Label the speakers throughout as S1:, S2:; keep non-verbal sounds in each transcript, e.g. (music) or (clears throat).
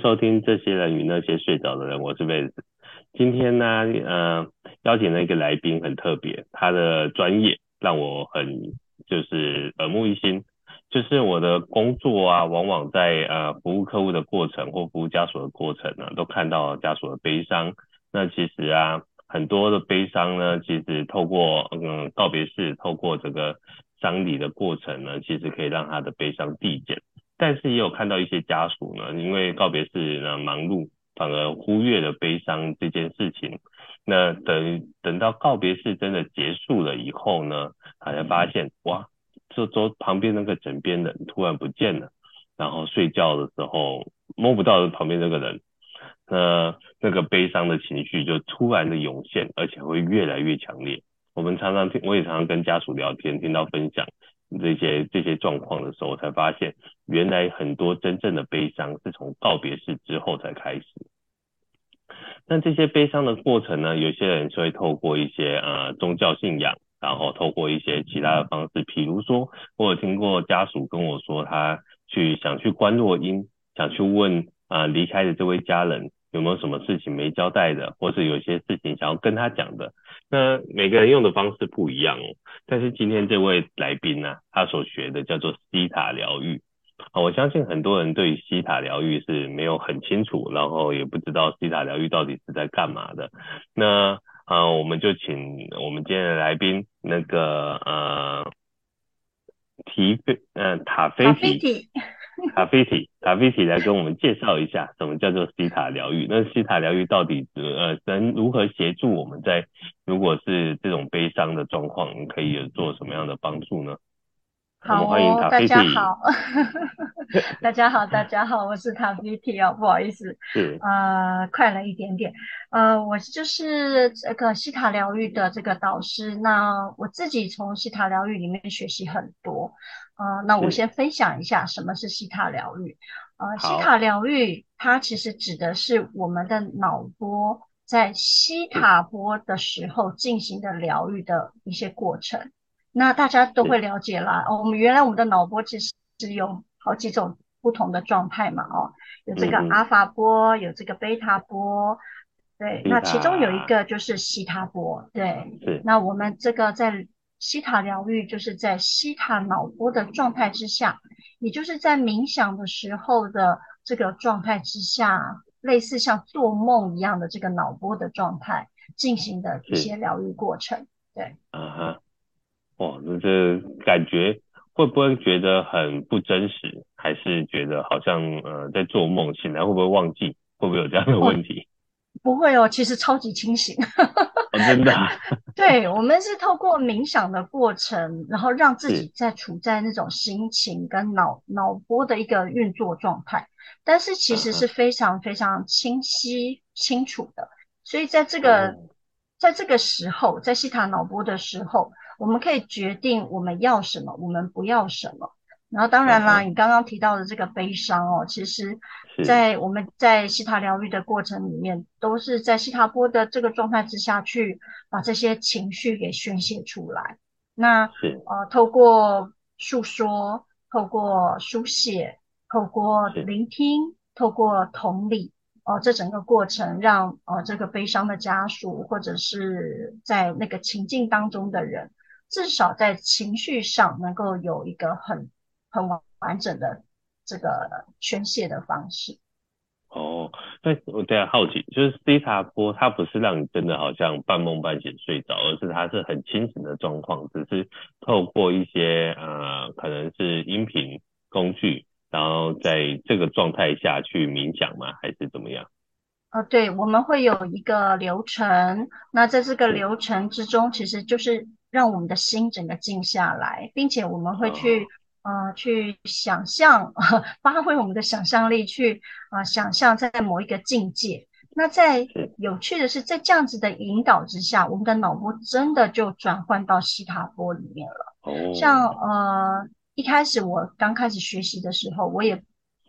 S1: 收听这些人与那些睡着的人，我是 Vance。今天呢，呃，邀请了一个来宾很特别，他的专业让我很就是耳目一新。就是我的工作啊，往往在呃服务客户的过程或服务家属的过程呢，都看到家属的悲伤。那其实啊，很多的悲伤呢，其实透过嗯告别式，透过这个丧礼的过程呢，其实可以让他的悲伤递减。但是也有看到一些家属呢，因为告别式呢忙碌，反而忽略了悲伤这件事情。那等等到告别式真的结束了以后呢，他才发现哇。这桌旁边那个枕边人突然不见了，然后睡觉的时候摸不到旁边那个人，那那个悲伤的情绪就突然的涌现，而且会越来越强烈。我们常常听，我也常常跟家属聊天，听到分享这些这些状况的时候，才发现原来很多真正的悲伤是从告别式之后才开始。那这些悲伤的过程呢，有些人就会透过一些呃宗教信仰。然后透过一些其他的方式，比如说，我有听过家属跟我说，他去想去观落阴，想去问啊、呃、离开的这位家人有没有什么事情没交代的，或是有些事情想要跟他讲的。那每个人用的方式不一样哦。但是今天这位来宾呢、他所学的叫做西塔疗愈。我相信很多人对西塔疗愈是没有很清楚，然后也不知道西塔疗愈到底是在干嘛的。那啊，我们就请我们今天的来宾，那个呃，提菲，嗯、塔菲提，塔菲提，卡菲提来跟我们介绍一下什么叫做西塔疗愈。那西塔疗愈到底呃能如何协助我们在如果是这种悲伤的状况，可以有做什么样的帮助呢？
S2: 好哦，大家好，(laughs) 大家好，大家好，我是卡菲提哦，不好意思，是呃，快了一点点，呃，我就是这个西塔疗愈的这个导师，那我自己从西塔疗愈里面学习很多，呃，那我先分享一下什么是西塔疗愈，呃，希塔疗愈它其实指的是我们的脑波在西塔波的时候进行的疗愈的一些过程。那大家都会了解啦。哦，我们原来我们的脑波其实是有好几种不同的状态嘛。哦，有这个阿法波，有这个贝塔波。对，那其中有一个就是西塔波。对，对。那我们这个在希塔疗愈，就是在西塔脑波的状态之下，也就是在冥想的时候的这个状态之下，类似像做梦一样的这个脑波的状态进行的一些疗愈过程。对。嗯哼。
S1: 哇，那这感觉会不会觉得很不真实？还是觉得好像呃在做梦，醒来会不会忘记？会不会有这样的问题？
S2: 哦、不会哦，其实超级清醒。(laughs)
S1: 哦、真的、啊？
S2: 对，我们是透过冥想的过程，然后让自己在处在那种心情跟脑脑波的一个运作状态，但是其实是非常非常清晰清楚的。所以在这个、嗯、在这个时候，在西塔脑波的时候。我们可以决定我们要什么，我们不要什么。然后当然啦，你刚刚提到的这个悲伤哦，其实，在我们在西塔疗愈的过程里面，都是在西塔波的这个状态之下去把这些情绪给宣泄出来。那呃，透过诉说，透过书写，透过聆听，透过同理。哦，这整个过程让呃这个悲伤的家属或者是在那个情境当中的人。至少在情绪上能够有一个很很完完整的这个宣泄的方式。
S1: 哦，那我对啊好奇，就是希塔波，它不是让你真的好像半梦半醒睡着，而是它是很清醒的状况，只是透过一些呃可能是音频工具，然后在这个状态下去冥想吗？还是怎么样？
S2: 呃，对，我们会有一个流程，那在这个流程之中，其实就是。让我们的心整个静下来，并且我们会去、哦、呃去想象，(laughs) 发挥我们的想象力去啊、呃、想象在某一个境界。那在有趣的是，在这样子的引导之下，我们的脑波真的就转换到西塔波里面了。哦，像呃一开始我刚开始学习的时候，我也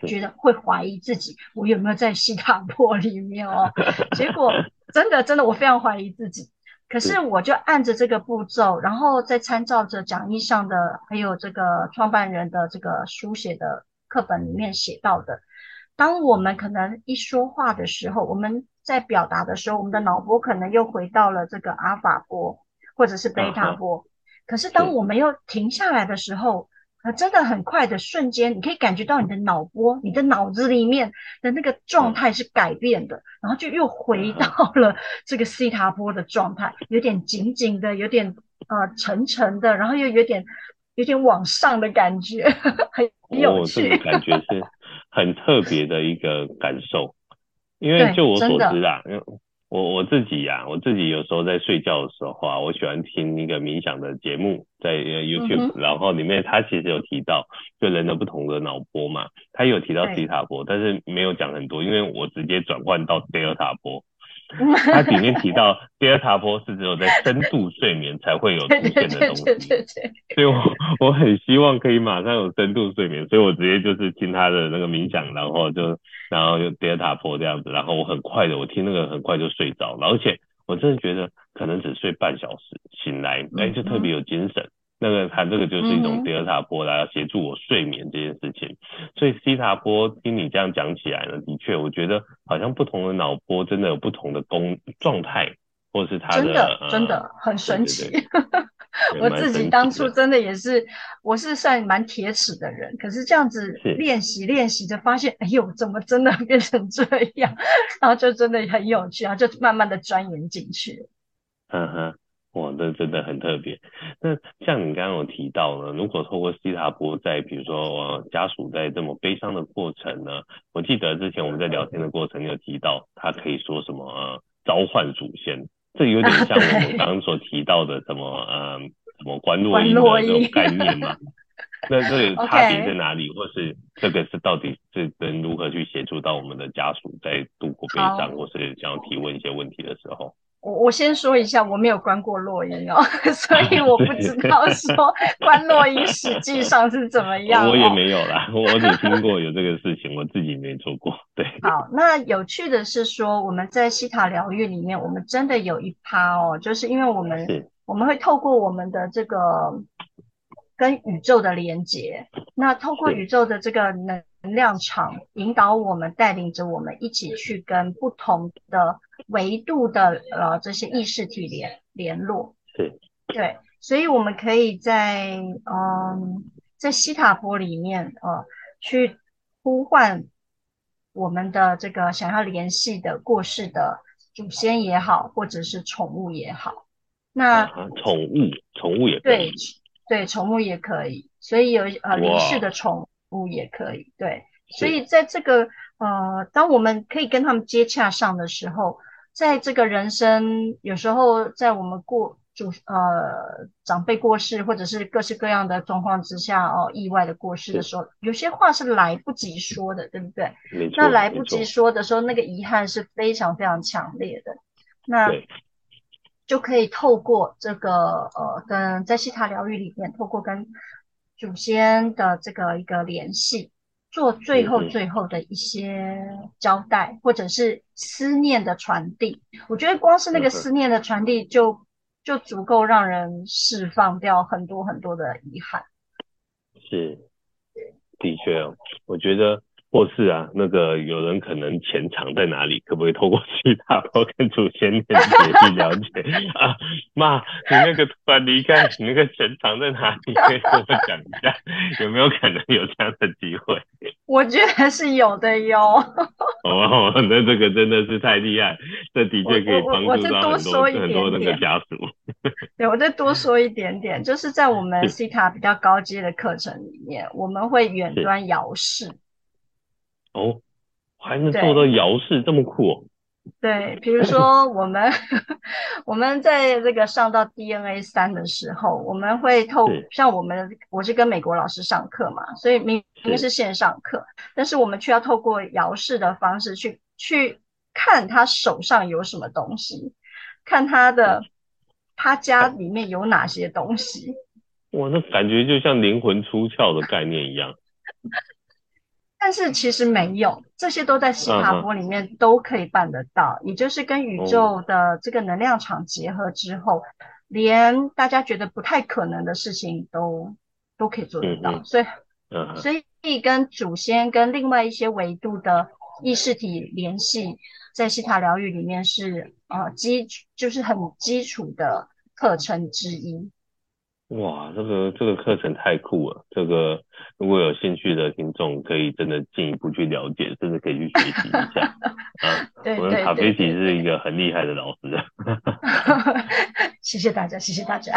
S2: 觉得会怀疑自己，我有没有在西塔波里面哦？(laughs) 结果真的真的，我非常怀疑自己。可是我就按着这个步骤，然后再参照着讲义上的，还有这个创办人的这个书写的课本里面写到的，当我们可能一说话的时候，我们在表达的时候，我们的脑波可能又回到了这个阿尔法波或者是贝塔波。Uh huh. 可是当我们又停下来的时候，呃，真的很快的瞬间，你可以感觉到你的脑波，你的脑子里面的那个状态是改变的，然后就又回到了这个西塔波的状态，有点紧紧的，有点呃沉沉的，然后又有点有点往上的感觉，很有趣。
S1: 哦，这个感觉是很特别的一个感受，因为 (laughs) 就我所知啊。我我自己呀、啊，我自己有时候在睡觉的时候啊，我喜欢听一个冥想的节目，在 YouTube，、嗯、然后里面他其实有提到，就人的不同的脑波嘛，他有提到西塔波，但是没有讲很多，因为我直接转换到德尔塔波。它里面提到，德尔塔波是只有在深度睡眠才会有出现的东西，对对对对对，所以我我很希望可以马上有深度睡眠，所以我直接就是听他的那个冥想，然后就然后就德尔塔波这样子，然后我很快的，我听那个很快就睡着了，而且我真的觉得可能只睡半小时，醒来哎就特别有精神。那个它这个就是一种德尔塔波来协助我睡眠这件事情，所以西塔波听你这样讲起来呢，的确我觉得好像不同的脑波真的有不同的功状态，或是它的
S2: 真的、呃、真的很神 (laughs) 奇。对对对我自己当初真的也是，我是算蛮铁齿的人，可是这样子练习练习着发现，哎呦，怎么真的变成这样？然后就真的很有趣，然后就慢慢的钻研进去。
S1: 嗯哼。哇，这真的很特别。那像你刚刚有提到呢，如果透过西塔波，在比如说、呃、家属在这么悲伤的过程呢，我记得之前我们在聊天的过程有提到，他可以说什么呃召唤祖先，这有点像我们刚刚所提到的什么呃什么观落音的这种概念嘛？(laughs) 那这个差别在哪里？或是这个是到底是能如何去协助到我们的家属在度过悲伤，或是想要提问一些问题的时候？
S2: 我我先说一下，我没有关过落音哦，(laughs) 所以我不知 (laughs) 道说关落音实际上是怎么样。
S1: 我也没有啦，(laughs) 我只听过有这个事情，我自己没做过。对，
S2: 好，那有趣的是说，我们在西塔疗愈里面，我们真的有一趴哦，就是因为我们是我们会透过我们的这个跟宇宙的连接，那透过宇宙的这个能。能量场引导我们，带领着我们一起去跟不同的维度的呃这些意识体联联络。
S1: 对，
S2: 对，所以我们可以在嗯在西塔波里面呃去呼唤我们的这个想要联系的过世的祖先也好，或者是宠物也好。那
S1: 宠物，宠物也可以。
S2: 对，对，宠物也可以。所以有呃离世的宠物。物也可以，对，所以在这个呃，当我们可以跟他们接洽上的时候，在这个人生有时候在我们过主呃长辈过世或者是各式各样的状况之下哦，意外的过世的时候，有些话是来不及说的，对不对？那来不及说的时候，那个遗憾是非常非常强烈的。那就可以透过这个呃，跟在西塔疗愈里面，透过跟。祖先的这个一个联系，做最后最后的一些交代，或者是思念的传递。我觉得光是那个思念的传递就，就就足够让人释放掉很多很多的遗憾。
S1: 是，的确哦，我觉得。或是啊，那个有人可能钱藏在哪里，可不可以透过西塔波跟祖先连结 (laughs) 去了解啊？妈，你那个突然离开，你那个钱藏在哪里？可以跟我讲一下，有没有可能有这样的机会？(laughs)
S2: 我觉得是有的哟。(laughs)
S1: 哦，那这个真的是太厉害，这的确可以帮助到很多很多那个家属。
S2: 对，我再多说一点点，就是在我们 C 卡比较高阶的课程里面，我们会远端遥视。
S1: 哦，还能做到遥视，这么酷哦！
S2: 对，比如说我们 (laughs) 我们在这个上到 DNA 三的时候，我们会透像我们我是跟美国老师上课嘛，所以明明是线上课，但是我们却要透过遥视的方式去去看他手上有什么东西，看他的他家里面有哪些东西。
S1: 哇，那感觉就像灵魂出窍的概念一样。(laughs)
S2: 但是其实没有，这些都在西塔波里面都可以办得到，嗯、也就是跟宇宙的这个能量场结合之后，哦、连大家觉得不太可能的事情都都可以做得到。嗯、哼所以
S1: 嗯，
S2: 所以跟祖先跟另外一些维度的意识体联系，在西塔疗愈里面是呃基就是很基础的课程之一。
S1: 哇，这个这个课程太酷了！这个如果有兴趣的听众，可以真的进一步去了解，甚至可以去学习一下。啊，
S2: 对对对对，
S1: 我们卡菲奇是一个很厉害的老师。(laughs) (laughs)
S2: 谢谢大家，谢谢大家。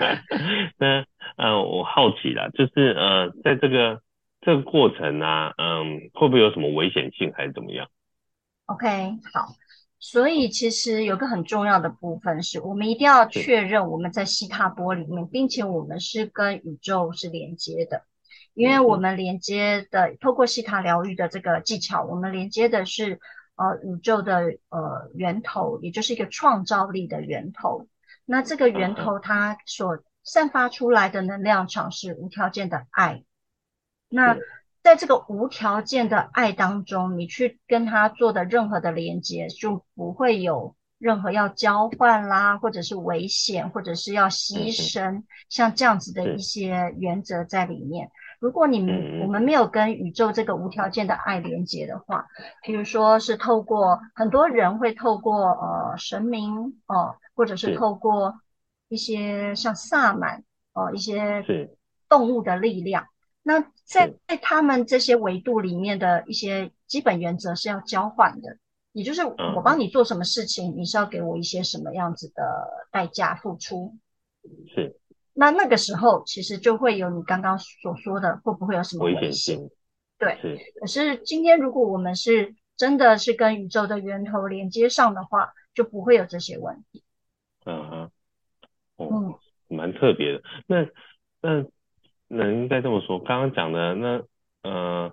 S2: (laughs)
S1: 那呃，我好奇啦，就是呃，在这个这个过程啊，嗯、呃，会不会有什么危险性，还是怎么样
S2: ？OK，好。所以其实有个很重要的部分是，我们一定要确认我们在西塔波里面，并且我们是跟宇宙是连接的，因为我们连接的透过西塔疗愈的这个技巧，我们连接的是呃宇宙的呃源头，也就是一个创造力的源头。那这个源头它所散发出来的能量场是无条件的爱。那在这个无条件的爱当中，你去跟他做的任何的连接，就不会有任何要交换啦，或者是危险，或者是要牺牲，像这样子的一些原则在里面。如果你们我们没有跟宇宙这个无条件的爱连接的话，比如说是透过很多人会透过呃神明哦、呃，或者是透过一些像萨满哦、呃，一些动物的力量。那在在他们这些维度里面的一些基本原则是要交换的，也就是我帮你做什么事情，你是要给我一些什么样子的代价付出。
S1: 是。
S2: 那那个时候其实就会有你刚刚所说的，会不会有什么危险？
S1: 危险性。
S2: 对。是。可是今天如果我们是真的是跟宇宙的源头连接上的话，就不会有这些问题。
S1: 嗯哼。哦、嗯，蛮特别的。那那。那应该这么说，刚刚讲的那呃，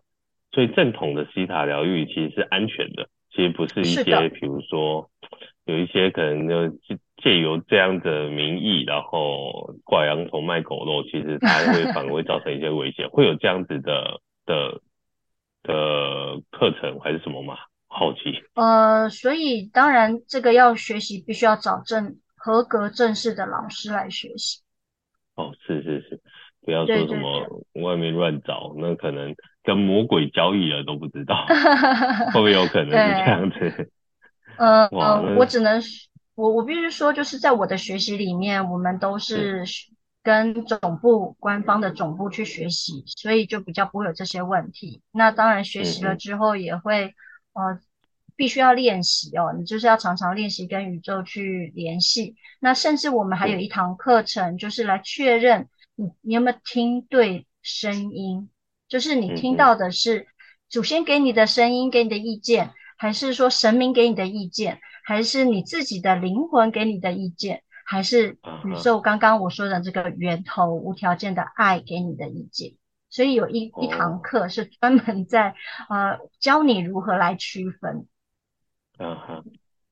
S1: 所以正统的西塔疗愈其实是安全的，其实不是一些比如说有一些可能就借由这样的名义，然后挂羊头卖狗肉，其实它会 (laughs) 反而会造成一些危险，会有这样子的的的课程还是什么吗？好奇。
S2: 呃，所以当然这个要学习，必须要找正合格正式的老师来学习。
S1: 哦，是是是。不要说什么外面乱找，那可能跟魔鬼交易了都不知道，(laughs) 会不会有可能是这样子？
S2: 呃呃，我只能我我必须说，就是在我的学习里面，我们都是跟总部官方的总部去学习，所以就比较不会有这些问题。那当然学习了之后也会呃必须要练习哦，你就是要常常练习跟宇宙去联系。那甚至我们还有一堂课程，就是来确认。你你有没有听对声音？就是你听到的是祖先给你的声音，给你的意见，还是说神明给你的意见，还是你自己的灵魂给你的意见，还是宇宙刚刚我说的这个源头无条件的爱给你的意见？所以有一一堂课是专门在 (laughs) 呃教你如何来区分。
S1: 嗯哼，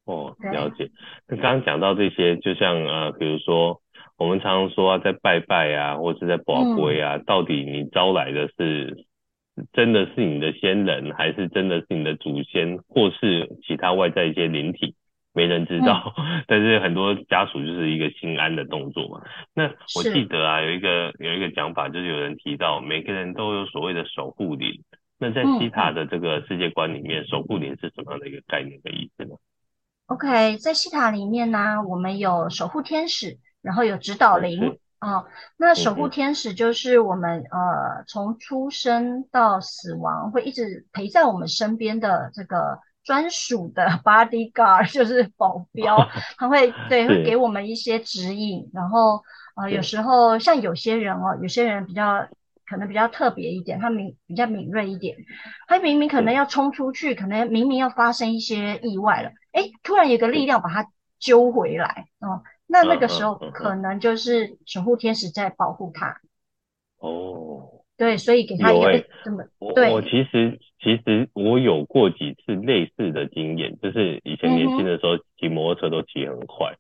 S1: 哦，了解。那刚刚讲到这些，就像呃，比如说。我们常常说啊，在拜拜啊，或者在保龟啊，到底你招来的是真的是你的先人，还是真的是你的祖先，或是其他外在一些灵体？没人知道。嗯、(laughs) 但是很多家属就是一个心安的动作嘛。那我记得啊，有一个有一个讲法，就是有人提到每个人都有所谓的守护灵。那在西塔的这个世界观里面，嗯、守护灵是什么样的一个概念的意思呢
S2: ？OK，在西塔里面呢，我们有守护天使。然后有指导灵啊、哦，那守护天使就是我们呃从出生到死亡会一直陪在我们身边的这个专属的 (laughs) bodyguard，就是保 (laughs) 镖，他会对会给我们一些指引。然后呃有时候像有些人哦，有些人比较可能比较特别一点，他敏比较敏锐一点，他明明可能要冲出去，可能明明要发生一些意外了，诶，突然有个力量把他揪回来哦。那那个时候可能就是守护天使在保护他。
S1: 哦，
S2: 对，所以给他一个这么、欸、对。
S1: 我其实其实我有过几次类似的经验，就是以前年轻的时候骑摩托车都骑很快，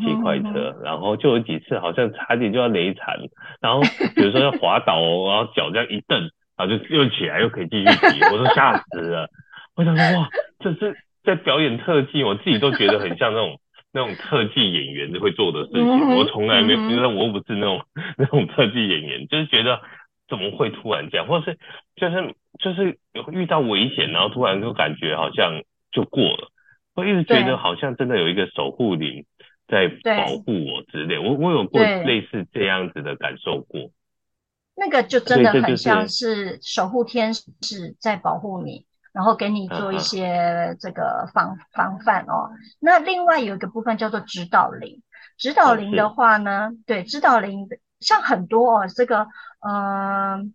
S1: 骑、嗯、快车，然后就有几次好像差点就要雷惨，然后比如说要滑倒，然后脚这样一蹬，然后就又起来又可以继续骑，我都吓死了。我想说哇，这是在表演特技，我自己都觉得很像那种。那种特技演员会做的事情，嗯、我从来没有，因为我不是那种那种特技演员，就是觉得怎么会突然这样，或是就是就是有遇到危险，然后突然就感觉好像就过了，我一直觉得好像真的有一个守护灵在保护我之类，我我有过类似这样子的感受过。
S2: 那个就真的很像是守护天使在保护你，然后给你做一些这个防防范哦。那另外有一个部分叫做指导灵，指导灵的话呢，对，指导灵像很多哦，这个嗯，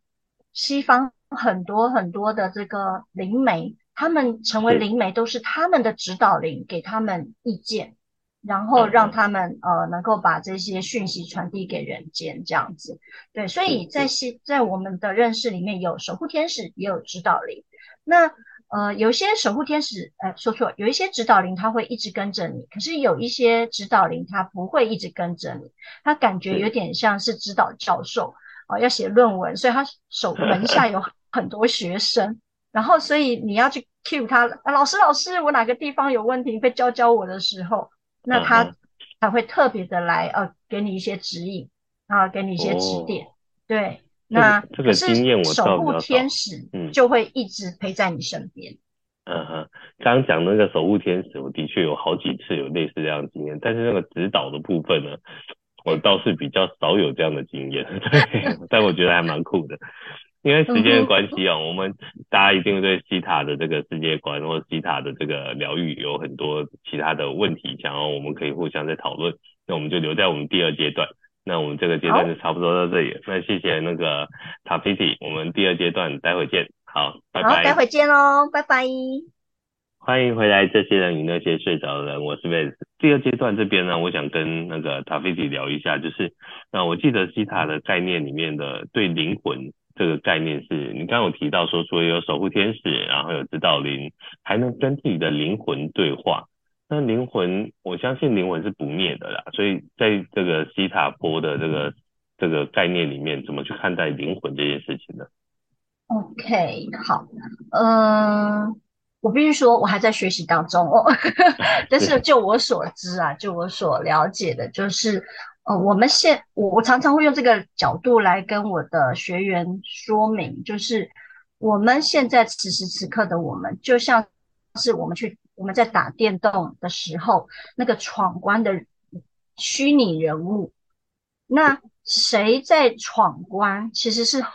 S2: 西方很多很多的这个灵媒，他们成为灵媒都是他们的指导灵给他们意见。然后让他们呃能够把这些讯息传递给人间，这样子，对，所以在西在我们的认识里面有守护天使，也有指导灵。那呃有一些守护天使，呃说错，有一些指导灵他会一直跟着你，可是有一些指导灵他不会一直跟着你，他感觉有点像是指导教授啊、呃，要写论文，所以他手 (laughs) 门下有很多学生，然后所以你要去 cue 他，啊、老师老师，我哪个地方有问题，可以教教我的时候。那他才会特别的来呃，给你一些指引啊，给你一些指点。哦、对，那
S1: 这个经验我
S2: 守护天使就会一直陪在你身边。
S1: 嗯哼，刚刚讲那个守护天使，我的确有好几次有类似这样的经验，但是那个指导的部分呢，我倒是比较少有这样的经验。(laughs) 对，但我觉得还蛮酷的。因为时间的关系啊，我们大家一定对西塔的这个世界观或西塔的这个疗愈有很多其他的问题，想要我们可以互相再讨论。那我们就留在我们第二阶段。那我们这个阶段就差不多到这里。那谢谢那个塔菲提，我们第二阶段待会见。好，拜拜。
S2: 待会见喽，拜拜。
S1: 欢迎回来，这些人与那些睡着的人，我是 Vance。第二阶段这边呢，我想跟那个塔菲提聊一下，就是那我记得西塔的概念里面的对灵魂。这个概念是你刚刚有提到说，除了有守护天使，然后有指导灵，还能跟自己的灵魂对话。那灵魂，我相信灵魂是不灭的啦。所以在这个西塔波的这个这个概念里面，怎么去看待灵魂这件事情呢
S2: ？OK，好，嗯、呃，我必须说，我还在学习当中哦。(laughs) (laughs) 但是就我所知啊，就我所了解的，就是。呃，我们现我我常常会用这个角度来跟我的学员说明，就是我们现在此时此刻的我们，就像是我们去我们在打电动的时候，那个闯关的虚拟人物，那谁在闯关，其实是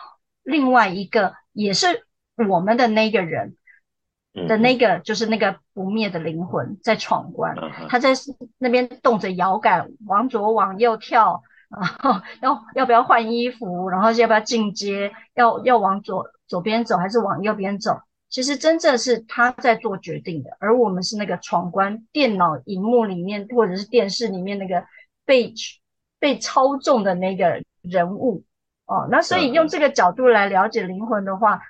S2: 另外一个，也是我们的那个人。的那个就是那个不灭的灵魂在闯关，他在那边动着摇杆，往左往右跳，然后要要不要换衣服，然后要不要进阶，要要往左左边走还是往右边走？其实真正是他在做决定的，而我们是那个闯关电脑荧幕里面或者是电视里面那个被被操纵的那个人物哦。那所以用这个角度来了解灵魂的话，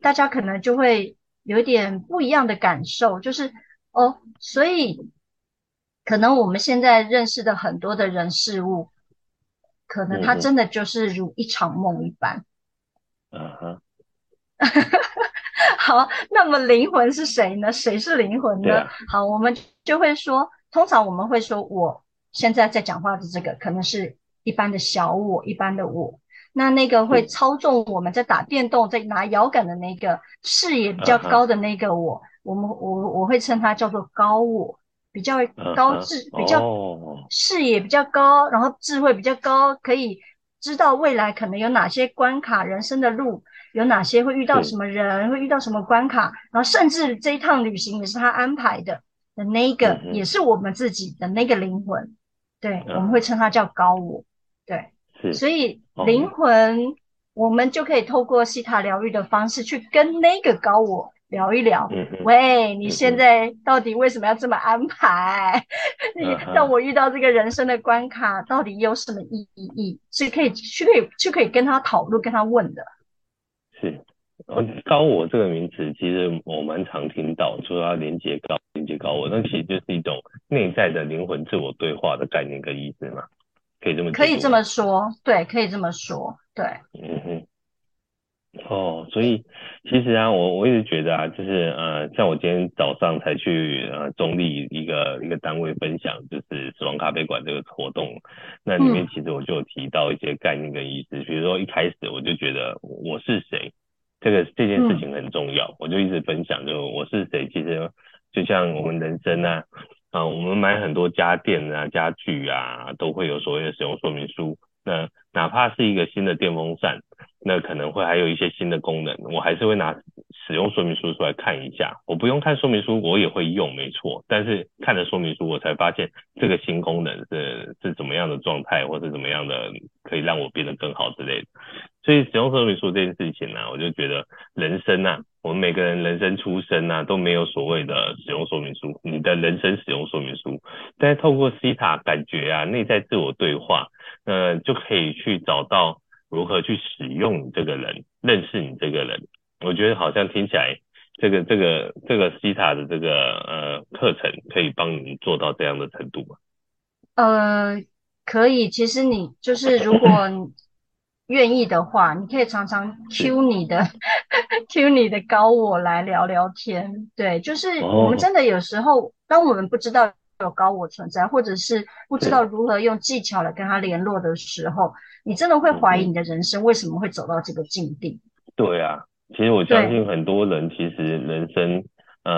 S2: 大家可能就会。有一点不一样的感受，就是哦，所以可能我们现在认识的很多的人事物，可能它真的就是如一场梦一般。嗯哼。(laughs) 好，那么灵魂是谁呢？谁是灵魂呢？啊、好，我们就会说，通常我们会说，我现在在讲话的这个，可能是一般的小我，一般的我。那那个会操纵我们在打电动，在拿摇杆的那个视野比较高的那个我，uh -huh. 我们我我会称它叫做高我，比较高智，uh -huh. 比较视野比较高，然后智慧比较高，可以知道未来可能有哪些关卡，人生的路有哪些会遇到什么人，会遇到什么关卡，然后甚至这一趟旅行也是他安排的的那个，也是我们自己的那个灵魂，对，uh. 我们会称它叫高我，对。所以灵魂，我们就可以透过西塔疗愈的方式去跟那个高我聊一聊。喂，你现在到底为什么要这么安排？(laughs) 你让我遇到这个人生的关卡，到底有什么意义？是可以去可以去可以跟他讨论、跟他问的。
S1: 是，高我这个名词，其实我蛮常听到，说要连接高连接高我，那其实就是一种内在的灵魂自我对话的概念跟意思嘛。可以这么可以这么
S2: 说，对，可以这么说，对，
S1: 嗯哼，哦，所以其实啊，我我一直觉得啊，就是呃，像我今天早上才去呃中立一个一个单位分享，就是死亡咖啡馆这个活动，那里面其实我就有提到一些概念跟意思，嗯、比如说一开始我就觉得我是谁，这个这件事情很重要，嗯、我就一直分享，就我是谁，其实就像我们人生啊，啊，我们买很多家电啊、家具啊，都会有所谓的使用说明书，那哪怕是一个新的电风扇。那可能会还有一些新的功能，我还是会拿使用说明书出来看一下。我不用看说明书，我也会用，没错。但是看了说明书，我才发现这个新功能是是怎么样的状态，或是怎么样的可以让我变得更好之类的。所以使用说明书这件事情呢、我就觉得人生啊，我们每个人人生出生啊都没有所谓的使用说明书，你的人生使用说明书。但是透过西塔感觉啊，内在自我对话，呃，就可以去找到。如何去使用你这个人，认识你这个人？我觉得好像听起来，这个这个这个西塔的这个呃课程可以帮你做到这样的程度吗？
S2: 呃，可以。其实你就是如果愿意的话，你可以常常 Q 你的 (laughs) Q 你的高我来聊聊天。对，就是我们真的有时候，哦、当我们不知道有高我存在，或者是不知道如何用技巧来跟他联络的时候。你真的会怀疑你的人生为什么会走到这个境地？
S1: 对啊，其实我相信很多人其实人生，嗯、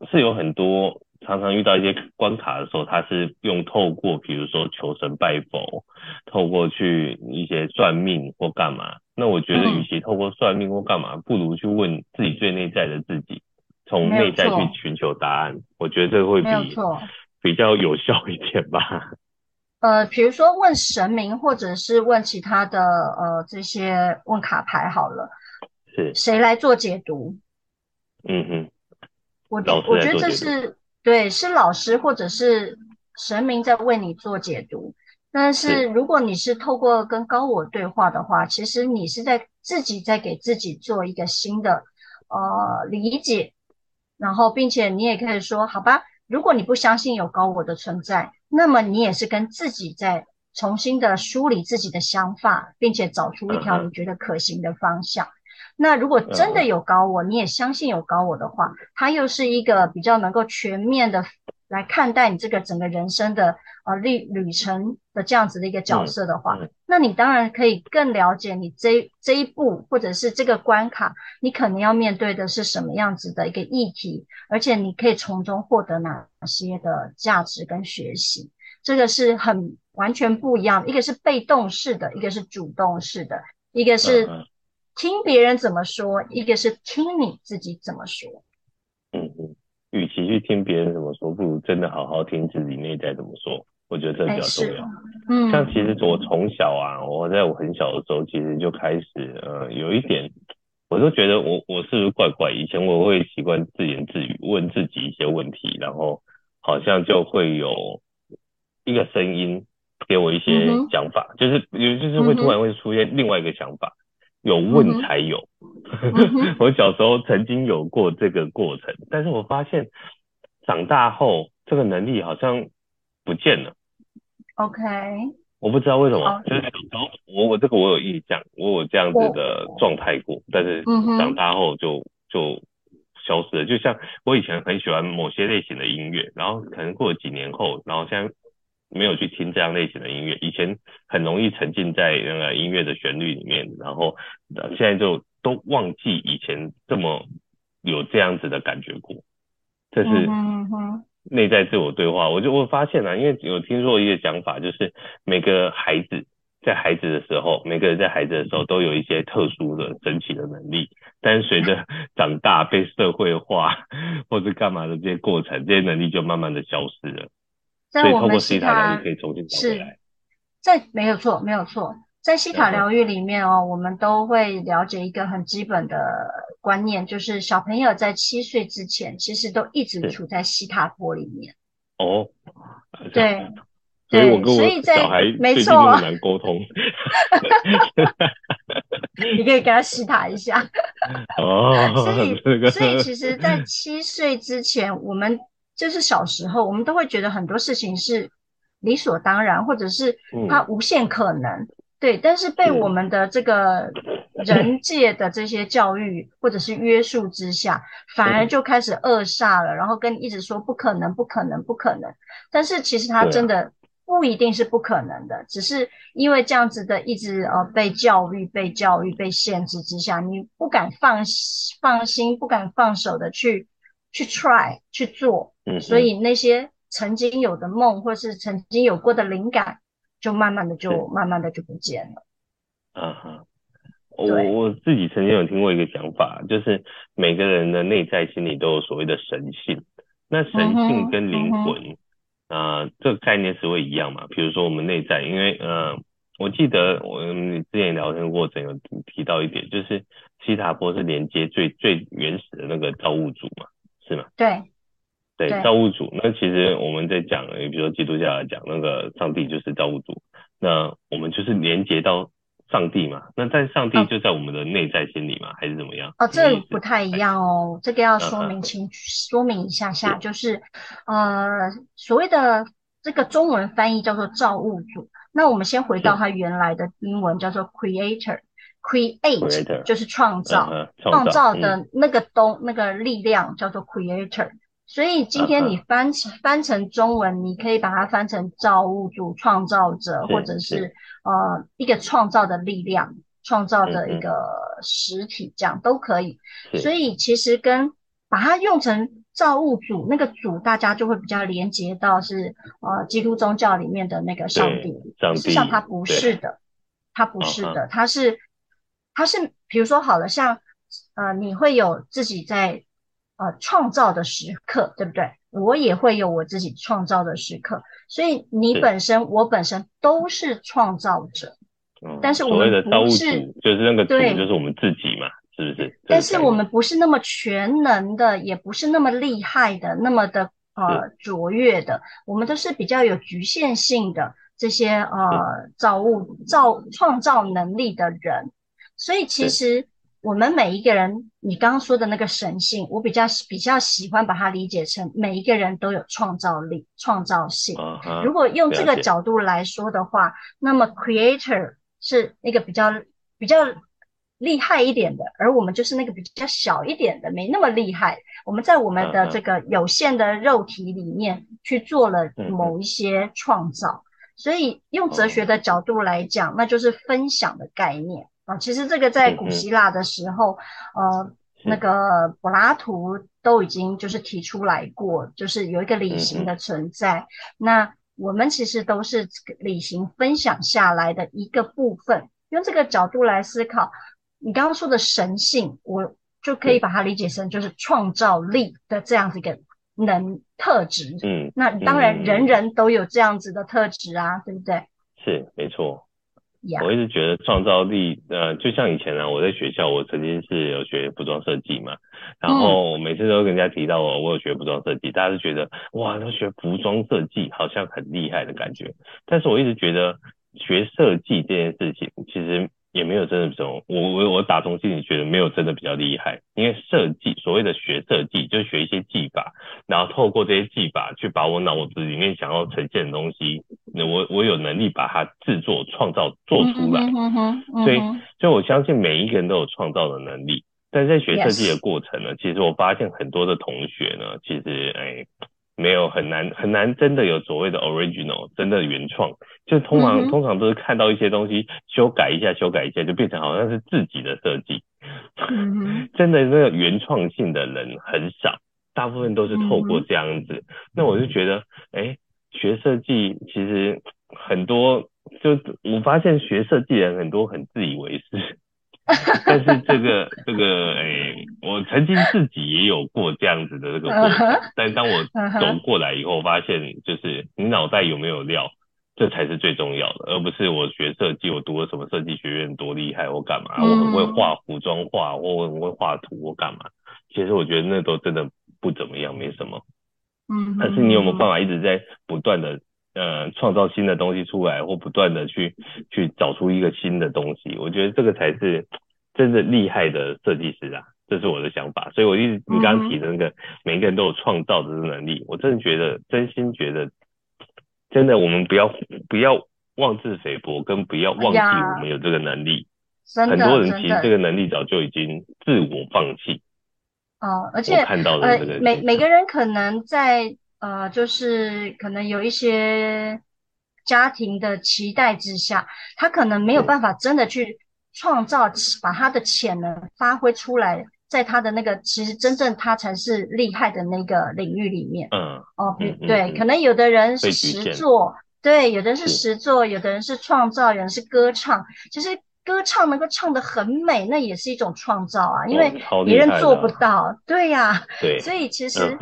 S1: 呃，是有很多常常遇到一些关卡的时候，他是用透过比如说求神拜佛，透过去一些算命或干嘛。那我觉得，与其透过算命或干嘛，嗯、不如去问自己最内在的自己，从内在去寻求答案。我觉得这个会比比较有效一点吧。
S2: 呃，比如说问神明，或者是问其他的呃这些问卡牌好了，
S1: 是
S2: 谁来做解读？
S1: 嗯哼，
S2: 我我觉得这是对，是老师或者是神明在为你做解读。但是如果你是透过跟高我对话的话，其实你是在自己在给自己做一个新的呃理解，然后并且你也可以说，好吧，如果你不相信有高我的存在。那么你也是跟自己在重新的梳理自己的想法，并且找出一条你觉得可行的方向。Uh. 那如果真的有高我，你也相信有高我的话，它又是一个比较能够全面的来看待你这个整个人生的呃旅旅程的这样子的一个角色的话，uh. 那你当然可以更了解你这这一步或者是这个关卡，你可能要面对的是什么样子的一个议题，而且你可以从中获得哪些的价值跟学习，这个是很完全不一样，一个是被动式的，一个是主动式的，一个是听别人怎么说，一个是听你自己怎
S1: 么说。去听别人怎么说，不如真的好好听自己内在怎么说。我觉得这比较重要。嗯，像其实我从小啊，我在我很小的时候，其实就开始呃有一点，我都觉得我我是不是怪怪？以前我会习惯自言自语，问自己一些问题，然后好像就会有一个声音给我一些想法，嗯、就是有就是会突然会出现另外一个想法，有问才有。嗯、(laughs) 我小时候曾经有过这个过程，但是我发现长大后这个能力好像不见了。
S2: OK，
S1: 我不知道为什么，oh. 就是我我这个我有印象，我有这样子的状态过，oh. 但是长大后就就消失了。就像我以前很喜欢某些类型的音乐，然后可能过了几年后，然后现在没有去听这样类型的音乐。以前很容易沉浸在那个音乐的旋律里面，然后现在就都忘记以前这么有这样子的感觉过。这是。Mm hmm. 内在自我对话，我就会发现啊，因为有听说一个讲法，就是每个孩子在孩子的时候，每个人在孩子的时候都有一些特殊的神奇的能力，但是随着 (laughs) 长大被社会化或者干嘛的这些过程，这些能力就慢慢的消失了。所以通过西塔能力可以重新找回来。
S2: 这没有错，没有错。在西塔疗愈里面哦，我们都会了解一个很基本的观念，就是小朋友在七岁之前，其实都一直处在西塔波里面。
S1: 哦，
S2: 对，
S1: 所以我跟我小孩沟通。(laughs)
S2: 你可以给他西塔一下。(laughs)
S1: 哦，
S2: 所以，所以其实，在七岁之前，我们就是小时候，我们都会觉得很多事情是理所当然，或者是它无限可能。嗯对，但是被我们的这个人界的这些教育或者是约束之下，反而就开始扼杀了，然后跟你一直说不可能，不可能，不可能。但是其实他真的不一定是不可能的，啊、只是因为这样子的一直呃被教育、被教育、被限制之下，你不敢放放心、不敢放手的去去 try 去做，嗯，所以那些曾经有的梦或是曾经有过的灵感，就慢慢的就慢慢的就不见了。
S1: 啊哈，我我自己曾经有听过一个讲法，就是每个人的内在心里都有所谓的神性，那神性跟灵魂，啊、嗯呃，这个概念是会一样嘛？比如说我们内在，因为呃，我记得我们之前聊天过程有提到一点，就是西塔波是连接最最原始的那个造物主嘛，是吗？
S2: 对，
S1: 对，造物主。那其实我们在讲，比如说基督教来讲，那个上帝就是造物主，那我们就是连接到。上帝嘛，那但上帝就在我们的内在心里嘛，哦、还是怎么样？
S2: 哦，这个不太一样哦，这个要说明清、啊、说明一下下，就是呃，所谓的这个中文翻译叫做造物主。那我们先回到它原来的英文叫做 creator，create
S1: creator
S2: 就是创造，创、啊、造的那个东、嗯、那个力量叫做 creator。所以今天你翻成、啊、翻成中文，你可以把它翻成造物主、创造者，或者是呃一个创造的力量、创造的一个实体，这样都可以。所以其实跟把它用成造物主，那个主大家就会比较连接到是呃基督宗教里面的那个上帝。上帝。实际上它不是的，它不是的，它是它是比如说好了，像呃你会有自己在。呃，创造的时刻，对不对？我也会有我自己创造的时刻，所以你本身，我本身都是创造者。嗯，但是我们不是，
S1: 就是那个主，就是我们自己嘛，是不是？
S2: 但是我们不是那么全能的，也不是那么厉害的，那么的呃卓越的，我们都是比较有局限性的这些呃造物造创造能力的人，所以其实。我们每一个人，你刚刚说的那个神性，我比较比较喜欢把它理解成每一个人都有创造力、创造性。Uh-huh, 如果用这个角度来说的话，那么 creator 是那个比较比较厉害一点的，而我们就是那个比较小一点的，没那么厉害。我们在我们的这个有限的肉体里面去做了某一些创造，uh-huh. 所以用哲学的角度来讲，那就是分享的概念。啊，其实这个在古希腊的时候，嗯、呃，那个柏拉图都已经就是提出来过，就是有一个理型的存在。嗯、那我们其实都是理型分享下来的一个部分。用这个角度来思考，你刚刚说的神性，我就可以把它理解成就是创造力的这样子一个能特质。嗯，那当然人人都有这样子的特质啊，嗯、对不对？
S1: 是，没错。我一直觉得创造力，呃，就像以前呢、啊，我在学校，我曾经是有学服装设计嘛，然后每次都跟人家提到我，我有学服装设计，大家都觉得哇，他学服装设计好像很厉害的感觉，但是我一直觉得学设计这件事情，其实。也没有真的这种，我我我打从心里觉得没有真的比较厉害，因为设计所谓的学设计，就是学一些技法，然后透过这些技法去把我脑子里面想要呈现的东西，我我有能力把它制作、创造、做出来。所以，所以我相信每一个人都有创造的能力，但在学设计的过程呢，其实我发现很多的同学呢，其实哎。没有很难很难，真的有所谓的 original，真的原创，就通常、嗯、通常都是看到一些东西修改一下修改一下，就变成好像是自己的设计。嗯、(laughs) 真的那个原创性的人很少，大部分都是透过这样子。嗯、那我就觉得，哎，学设计其实很多，就我发现学设计的人很多很自以为是。(laughs) 但是这个这个哎、欸，我曾经自己也有过这样子的这个过程，uh. 但当我走过来以后，发现就是你脑袋有没有料，这才是最重要的，而不是我学设计，我读了什么设计学院多厉害，我干嘛，uh. 我很会画服装画，我很会画图，我干嘛？其实我觉得那都真的不怎么样，没什么。嗯、uh 但是你有没有办法一直在不断的？呃，创造新的东西出来，或不断的去去找出一个新的东西，我觉得这个才是真的厉害的设计师啊，这是我的想法。所以我一直你刚刚提的那个，每一个人都有创造的能力，我真的觉得，真心觉得，真的我们不要不要妄自菲薄，跟不要忘记我们有这个能力。很多人其实这个能力早就已经自我放弃。
S2: 哦，而且
S1: 看到的这个
S2: 呃，每每个人可能在呃，就是可能有一些家庭的期待之下，他可能没有办法真的去创造，把他的潜能发挥出来，在他的那个其实真正他才是厉害的那个领域里面。
S1: 嗯。
S2: 哦，
S1: 嗯
S2: 对，
S1: 嗯
S2: 可能有的人是实作，对，有的人是实作，有的人是创造，有人是歌唱，其实。歌唱能够唱得很美，那也是一种创造啊，因为别人做不到。哦、对呀、啊，
S1: 对，
S2: 所以其实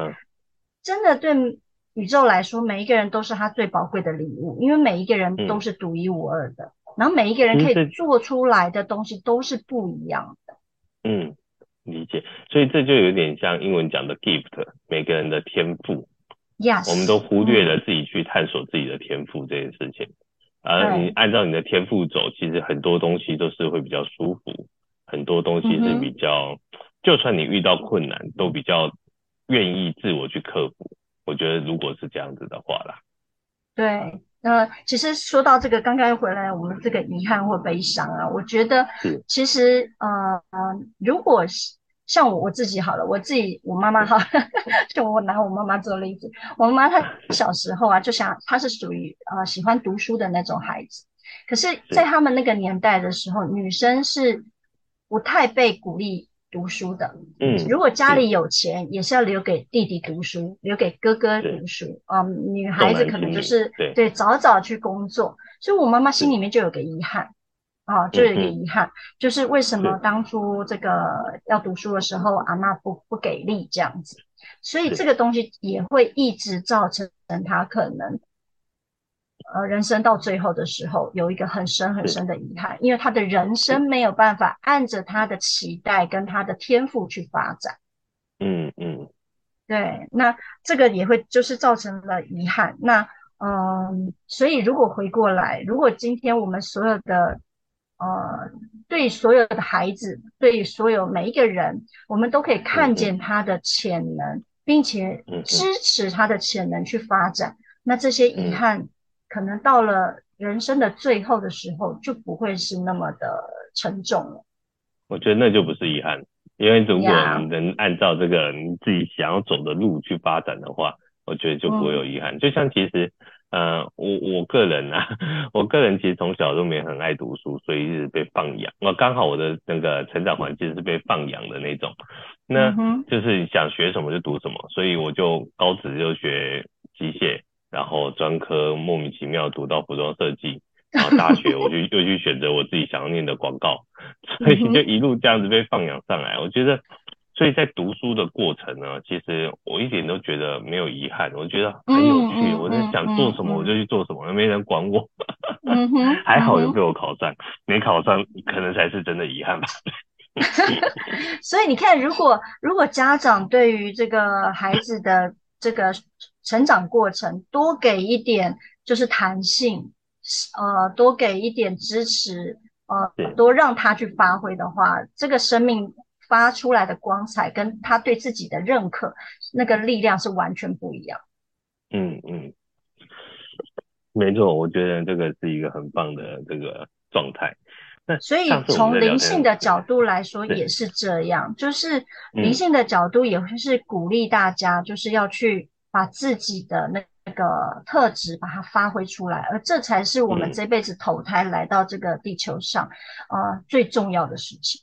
S2: 真的对宇宙来说，每一个人都是他最宝贵的礼物，因为每一个人都是独一无二的，嗯、然后每一个人可以做出来的东西都是不一样的。
S1: 嗯，理解。所以这就有点像英文讲的 gift，每个人的天赋。
S2: Yes，
S1: 我们都忽略了自己去探索自己的天赋这件事情。而你按照你的天赋走，其实很多东西都是会比较舒服，很多东西是比较，就算你遇到困难，都比较愿意自我去克服。我觉得如果是这样子的话啦，
S2: 对，呃，其实说到这个，刚刚回来我们这个遗憾或悲伤啊，我觉得其实呃，如果是。像我我自己好了，我自己我妈妈哈，(laughs) 就我拿我妈妈做例子，我妈妈她小时候啊，就想她是属于呃喜欢读书的那种孩子，可是，在他们那个年代的时候，女生是不太被鼓励读书的。嗯，如果家里有钱，也是要留给弟弟读书，留给哥哥读书。啊，呃，女孩子可能就是对，对早早去工作，所以我妈妈心里面就有个遗憾。啊，就有一个遗憾，嗯、就是为什么当初这个要读书的时候，阿嬷不不给力这样子，所以这个东西也会一直造成他可能，呃，人生到最后的时候有一个很深很深的遗憾，因为他的人生没有办法按着他的期待跟他的天赋去发展。
S1: 嗯嗯，
S2: 对，那这个也会就是造成了遗憾。那嗯，所以如果回过来，如果今天我们所有的呃，对所有的孩子，对所有每一个人，我们都可以看见他的潜能，并且支持他的潜能去发展。那这些遗憾，可能到了人生的最后的时候，就不会是那么的沉重了。
S1: 我觉得那就不是遗憾，因为如果你能按照这个你自己想要走的路去发展的话，我觉得就不会有遗憾。就像其实。呃，我我个人啊，(laughs) 我个人其实从小都没很爱读书，所以一直被放养。我刚好我的那个成长环境是被放养的那种，那就是想学什么就读什么，所以我就高职就学机械，然后专科莫名其妙读到服装设计，(laughs) 然后大学我就又去选择我自己想要念的广告，(laughs) 所以就一路这样子被放养上来。我觉得。所以在读书的过程呢，其实我一点都觉得没有遗憾，我觉得很有趣。嗯嗯、我在想做什么我就去做什么，嗯、没人管我。(laughs) 还好有被我考上，嗯、没考上可能才是真的遗憾吧。
S2: 所以你看，如果如果家长对于这个孩子的这个成长过程多给一点就是弹性，呃，多给一点支持，呃，多让他去发挥的话，这个生命。发出来的光彩跟他对自己的认可，那个力量是完全不一样。
S1: 嗯嗯，没错，我觉得这个是一个很棒的这个状态。那 (laughs)
S2: 所以从灵性的角度来说也是这样，就是灵性的角度也会是鼓励大家，就是要去把自己的那个特质把它发挥出来，而这才是我们这辈子投胎来到这个地球上，呃，最重要的事情。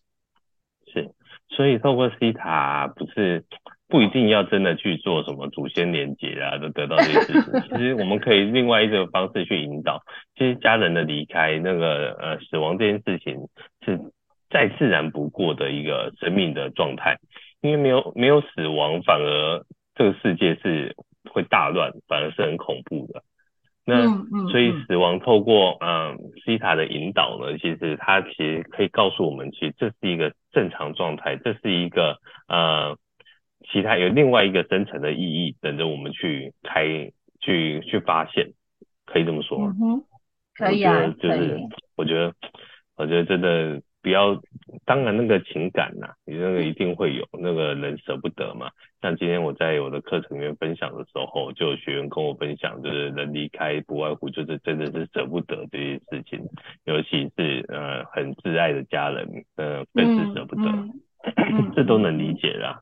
S1: 是所以透过西塔不是不一定要真的去做什么祖先连结啊，都得到这些事情。(laughs) 其实我们可以另外一个方式去引导。其实家人的离开，那个呃死亡这件事情是再自然不过的一个生命的状态。因为没有没有死亡，反而这个世界是会大乱，反而是很恐怖的。那所以死亡透过嗯西塔的引导呢，其实它其实可以告诉我们，其实这是一个正常状态，这是一个呃其他有另外一个深层的意义等着我们去开去去发现，可以这么说吗？
S2: 嗯，可以啊，
S1: 就是我觉得我觉得真的不要，当然那个情感呐、啊，你那个一定会有，那个人舍不得嘛。像今天我在我的课程里面分享的时候，就有学员跟我分享，就是人离开不外乎就是真的是舍不得这些事情，尤其是呃很挚爱的家人，呃更是舍不得，(coughs) 嗯嗯、这都能理解啦。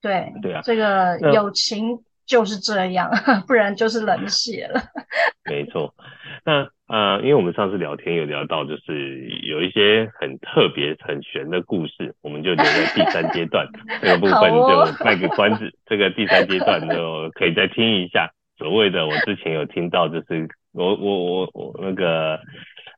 S2: 对
S1: 对啊，
S2: 这个友情就是这样，(laughs) 不然就是冷血了。(laughs)
S1: 没错，那呃，因为我们上次聊天有聊到，就是有一些很特别、很玄的故事，我们就留在第三阶段 (laughs) 这个部分就卖个关子。哦、这个第三阶段就可以再听一下。所谓的我之前有听到，就是我我我我那个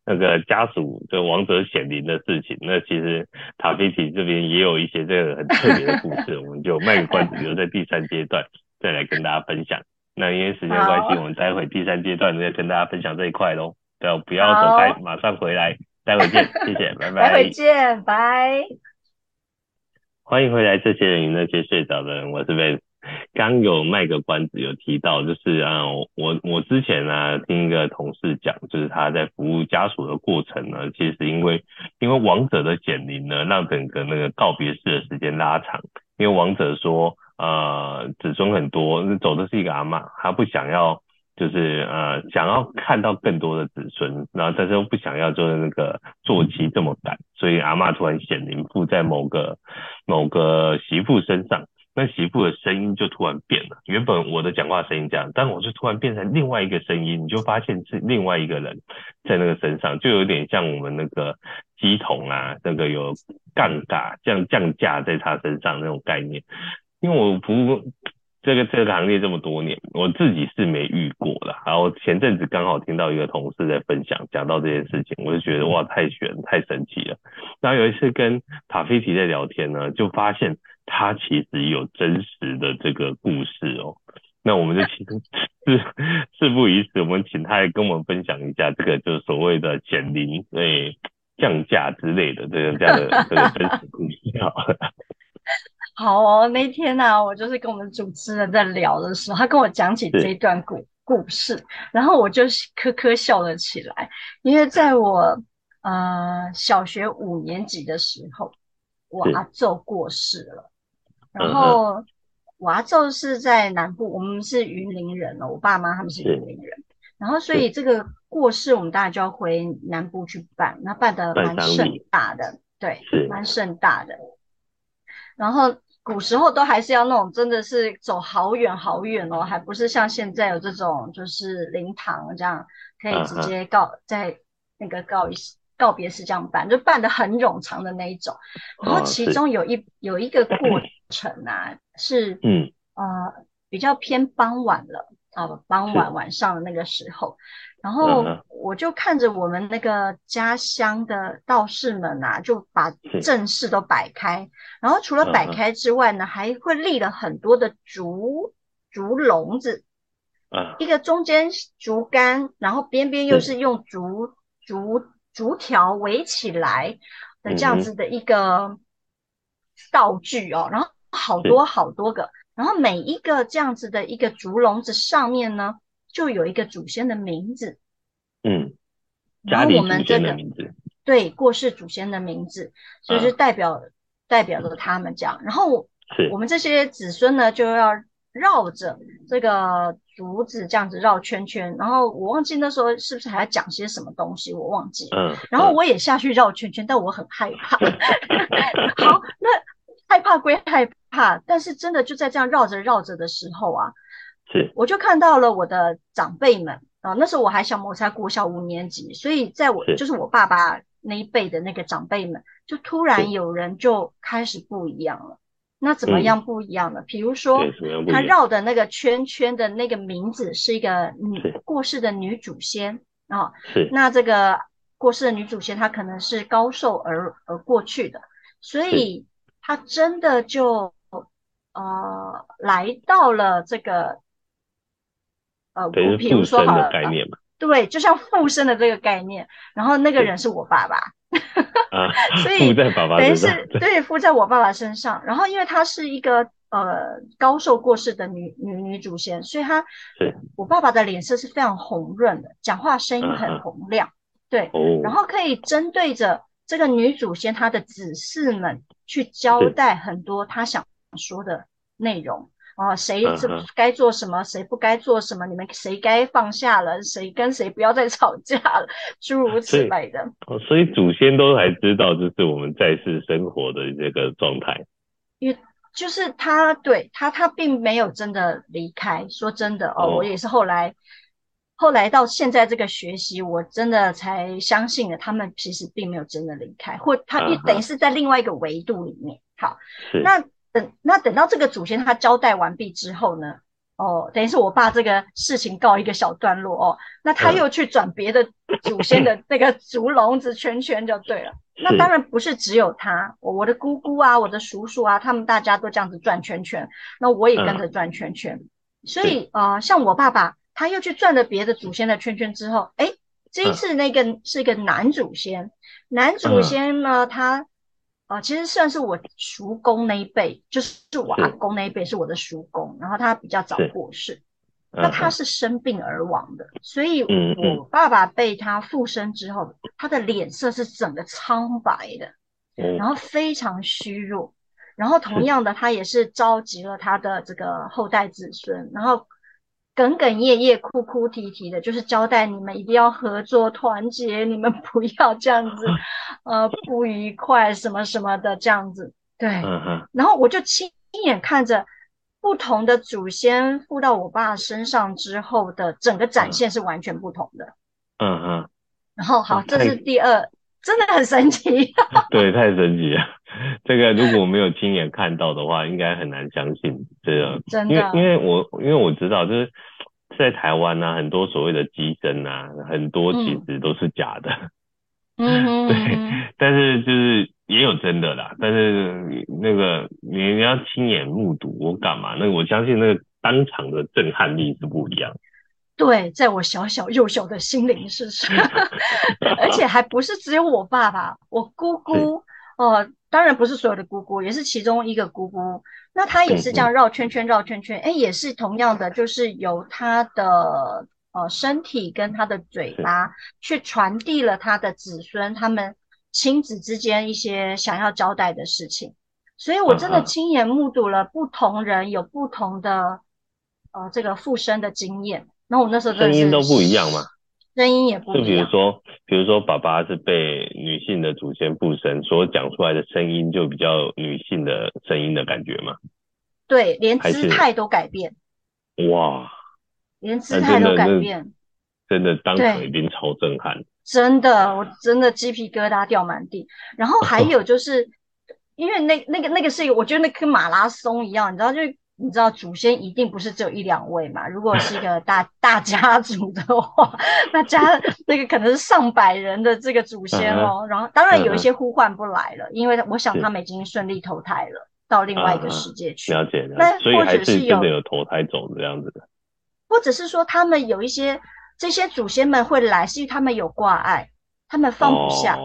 S1: 那个家属的王者显灵的事情。那其实塔菲提这边也有一些这个很特别的故事，(laughs) 我们就卖个关子，留在第三阶段再来跟大家分享。那因为时间关系，我们待会第三阶段再跟大家分享这一块喽。对，不要走开，马上回来，待会见，谢谢，拜拜。(laughs) 待会
S2: 见，拜。
S1: 欢迎回来，这些人与那些睡着的人，我是 Vance。(laughs) 刚有卖个关子，有提到就是啊，我我之前呢、啊、听一个同事讲，就是他在服务家属的过程呢，其实因为因为亡者的显灵呢，让整个那个告别式的时间拉长，因为亡者说。呃，子孙很多，走的是一个阿嬷，他不想要，就是呃，想要看到更多的子孙，然后但是又不想要就是那个坐骑这么赶，所以阿嬷突然显灵附在某个某个媳妇身上，那媳妇的声音就突然变了，原本我的讲话声音这样，但我就突然变成另外一个声音，你就发现是另外一个人在那个身上，就有点像我们那个乩童啊，那个有杠杆降降价在他身上那种概念。因为我服务这个这个行业这么多年，我自己是没遇过的。然后前阵子刚好听到一个同事在分享，讲到这件事情，我就觉得哇，太玄太神奇了。然后有一次跟塔菲提在聊天呢，就发现他其实有真实的这个故事哦。那我们就其实是事不宜迟，我们请他来跟我们分享一下这个就是所谓的减龄诶降价之类的这个这样的这个真实故事好了。(laughs)
S2: 好哦，那天呢、啊，我就是跟我们主持人在聊的时候，他跟我讲起这一段故故事，然后我就呵呵笑了起来，因为在我呃小学五年级的时候，我阿祖过世了，然后我阿祖是在南部，我们是云林人哦，我爸妈他们是云林人，然后所以这个过世我们大家就要回南部去办，那办的蛮盛大的，对，蛮盛大的。然后古时候都还是要那种，真的是走好远好远哦，还不是像现在有这种就是灵堂这样，可以直接告、uh. 在那个告一告别式这样办，就办的很冗长的那一种。然后其中有一、uh. 有一个过 (clears throat) 程啊，是嗯。呃比较偏傍晚了啊，傍晚晚上的那个时候。然后我就看着我们那个家乡的道士们啊，就把阵势都摆开，然后除了摆开之外呢，还会立了很多的竹竹笼子，一个中间竹竿，然后边边又是。用竹竹竹条围起来的这样子的一个道具哦，然后好多好多个，然后每一个这样子的一个竹笼子上面呢，就有一个祖先的名字，
S1: 嗯，
S2: 家里祖先的名字，对，过世祖先的名字，所以就代表、啊、代表着他们这样。然后是我们这些子孙呢，就要绕着这个竹子这样子绕圈圈。然后我忘记那时候是不是还要讲些什么东西，我忘记了。嗯，然后我也下去绕圈圈，但我很害怕。(laughs) (laughs) 好，那害怕归害怕，但是真的就在这样绕着绕着的时候啊。
S1: 是，
S2: 我就看到了我的长辈们啊，那时候我还小，我才国小五年级，所以在我是就是我爸爸那一辈的那个长辈们，就突然有人就开始不一样了。那怎么样不一样呢？嗯、比如说，他绕的那个圈圈的那个名字是一个女是过世的女祖先啊。是，那这个过世的女祖先她可能是高寿而而过去的，所以她真的就呃来到了这个。呃，比如说好了，概念嘛，对，就像附身的这个概念，然后那个人是我爸爸，啊，所以等于是对。附在我爸爸身上，然后因为他是一个呃高寿过世的女女女祖先，所以她是。我爸爸的脸色是非常红润的，讲话声音很洪亮，对，然后可以针对着这个女祖先她的子嗣们去交代很多她想说的内容。啊，谁这该做什么，谁不该做什么？你们谁该放下了，谁跟谁不要再吵架了，(laughs) 诸如此类的。
S1: 哦，所以祖先都还知道，这是我们在世生活的这个状态。
S2: 因为就是他对他，他并没有真的离开。说真的哦，哦，我也是后来，后来到现在这个学习，我真的才相信了，他们其实并没有真的离开，或他一等于是在另外一个维度里面。好，那。等那等到这个祖先他交代完毕之后呢，哦，等于是我爸这个事情告一个小段落哦，那他又去转别的祖先的 (laughs) 那个竹笼子圈圈就对了。那当然不是只有他，我的姑姑啊，我的叔叔啊，他们大家都这样子转圈圈，那我也跟着转圈圈。所以呃，像我爸爸他又去转了别的祖先的圈圈之后，哎，这一次那个是一个男祖先，男祖先呢他。啊，其实算是我叔公那一辈，就是我阿公那一辈是我的叔公，然后他比较早过世，那他是生病而亡的，所以我爸爸被他附身之后，他的脸色是整个苍白的，然后非常虚弱，然后同样的，他也是召集了他的这个后代子孙，然后。哽哽咽咽、哭哭啼啼的，就是交代你们一定要合作团结，你们不要这样子，呃，不愉快什么什么的这样子。对，然后我就亲眼看着不同的祖先附到我爸身上之后的整个展现是完全不同的。
S1: 嗯嗯。
S2: 然后好，这是第二，真的很神奇。(laughs)
S1: 对，太神奇了。(laughs) 这个如果没有亲眼看到的话，应该很难相信这个。
S2: 真的，
S1: 因为因为我因为我知道，就是在台湾呢、啊，很多所谓的机身啊，很多其实都是假的。(laughs)
S2: 嗯，
S1: 对。但是就是也有真的啦，但是那个你你要亲眼目睹，我干嘛？那我相信那个当场的震撼力是不一样。
S2: 对，在我小小幼小的心灵是是，(laughs) 而且还不是只有我爸爸，我姑姑哦。当然不是所有的姑姑，也是其中一个姑姑。那她也是这样绕圈圈绕圈圈，哎，也是同样的，就是由她的呃身体跟她的嘴巴去传递了她的子孙他们亲子之间一些想要交代的事情。所以我真的亲眼目睹了不同人有不同的呃这个附身的经验。那我那时候
S1: 声音都不一样吗？
S2: 声音也不一样。
S1: 就比如说，比如说，爸爸是被女性的祖先附身，所讲出来的声音就比较女性的声音的感觉嘛？
S2: 对，连姿态都改变。
S1: 哇！
S2: 连姿态都改变，
S1: 真的当场一定超震撼。
S2: 真的，我真的鸡皮疙瘩掉满地。然后还有就是，因为那那个那个是一个，我觉得那跟马拉松一样，你知道就。你知道祖先一定不是只有一两位嘛？如果是一个大大家族的话，那家 (laughs) 那个可能是上百人的这个祖先哦。然后当然有一些呼唤不来了，因为我想他们已经顺利投胎了，到另外一个世界去。
S1: 了解了。那或者是有有投胎走这样子的，
S2: 或者是说他们有一些这些祖先们会来，是因为他们有挂碍，他们放不下。